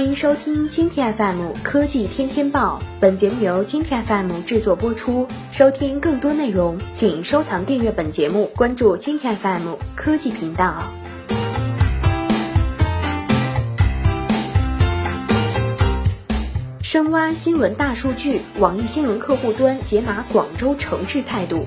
欢迎收听今天 FM 科技天天报，本节目由今天 FM 制作播出。收听更多内容，请收藏订阅本节目，关注今天 FM 科技频道。深挖新闻大数据，网易新闻客户端解码广州城市态度。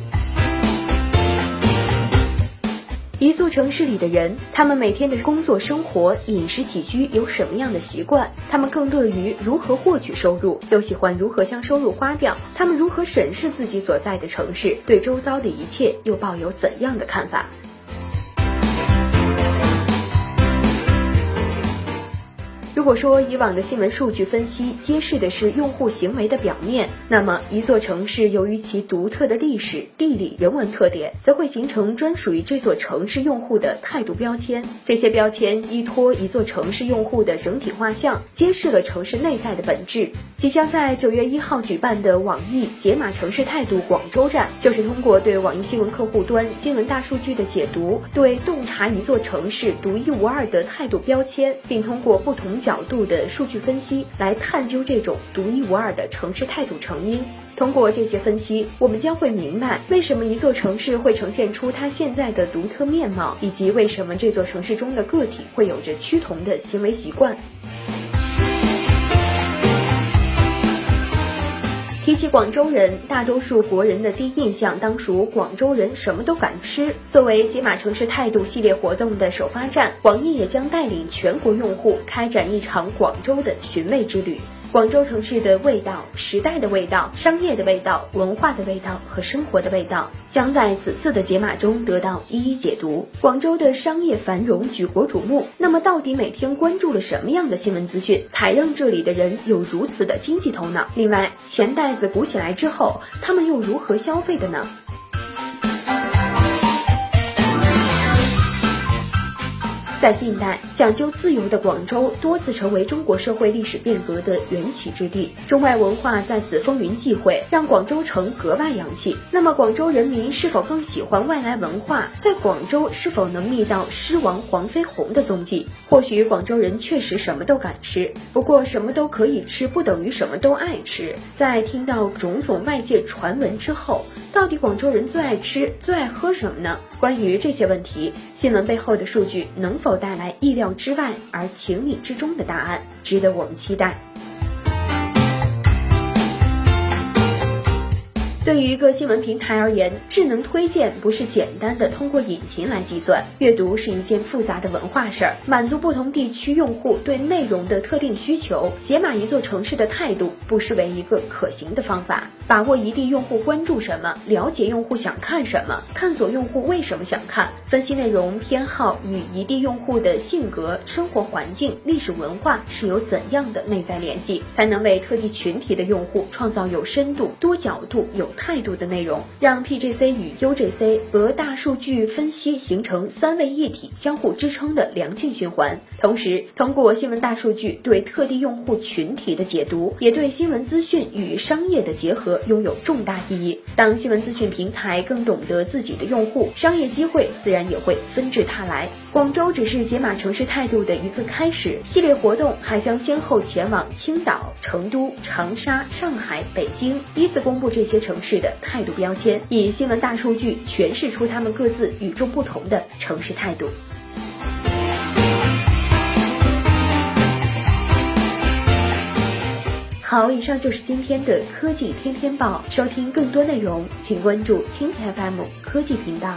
一座城市里的人，他们每天的工作、生活、饮食起居有什么样的习惯？他们更乐于如何获取收入？又喜欢如何将收入花掉？他们如何审视自己所在的城市？对周遭的一切又抱有怎样的看法？如果说以往的新闻数据分析揭示的是用户行为的表面，那么一座城市由于其独特的历史、地理、人文特点，则会形成专属于这座城市用户的态度标签。这些标签依托一座城市用户的整体画像，揭示了城市内在的本质。即将在九月一号举办的网易解码城市态度广州站，就是通过对网易新闻客户端新闻大数据的解读，对洞察一座城市独一无二的态度标签，并通过不同角。角度的数据分析来探究这种独一无二的城市态度成因。通过这些分析，我们将会明白为什么一座城市会呈现出它现在的独特面貌，以及为什么这座城市中的个体会有着趋同的行为习惯。提起广州人，大多数国人的第一印象当属广州人什么都敢吃。作为解码城市态度系列活动的首发站，网易也将带领全国用户开展一场广州的寻味之旅。广州城市的味道、时代的味道、商业的味道、文化的味道和生活的味道，将在此次的解码中得到一一解读。广州的商业繁荣举国瞩目，那么到底每天关注了什么样的新闻资讯，才让这里的人有如此的经济头脑？另外，钱袋子鼓起来之后，他们又如何消费的呢？在近代，讲究自由的广州多次成为中国社会历史变革的缘起之地，中外文化在此风云际会，让广州城格外洋气。那么，广州人民是否更喜欢外来文化？在广州是否能觅到狮王黄飞鸿的踪迹？或许广州人确实什么都敢吃，不过什么都可以吃，不等于什么都爱吃。在听到种种外界传闻之后，到底广州人最爱吃、最爱喝什么呢？关于这些问题，新闻背后的数据能否？带来意料之外而情理之中的答案，值得我们期待。对于一个新闻平台而言，智能推荐不是简单的通过引擎来计算。阅读是一件复杂的文化事儿，满足不同地区用户对内容的特定需求，解码一座城市的态度，不失为一个可行的方法。把握一地用户关注什么，了解用户想看什么，探索用户为什么想看，分析内容偏好与一地用户的性格、生活环境、历史文化是有怎样的内在联系，才能为特地群体的用户创造有深度、多角度、有态度的内容，让 PGC 与 UGC 和大数据分析形成三位一体、相互支撑的良性循环。同时，通过新闻大数据对特定用户群体的解读，也对新闻资讯与商业的结合。拥有重大意义。当新闻资讯平台更懂得自己的用户，商业机会自然也会纷至沓来。广州只是解码城市态度的一个开始，系列活动还将先后前往青岛、成都、长沙、上海、北京，依次公布这些城市的态度标签，以新闻大数据诠释出他们各自与众不同的城市态度。好，以上就是今天的科技天天报。收听更多内容，请关注蜻蜓 FM 科技频道。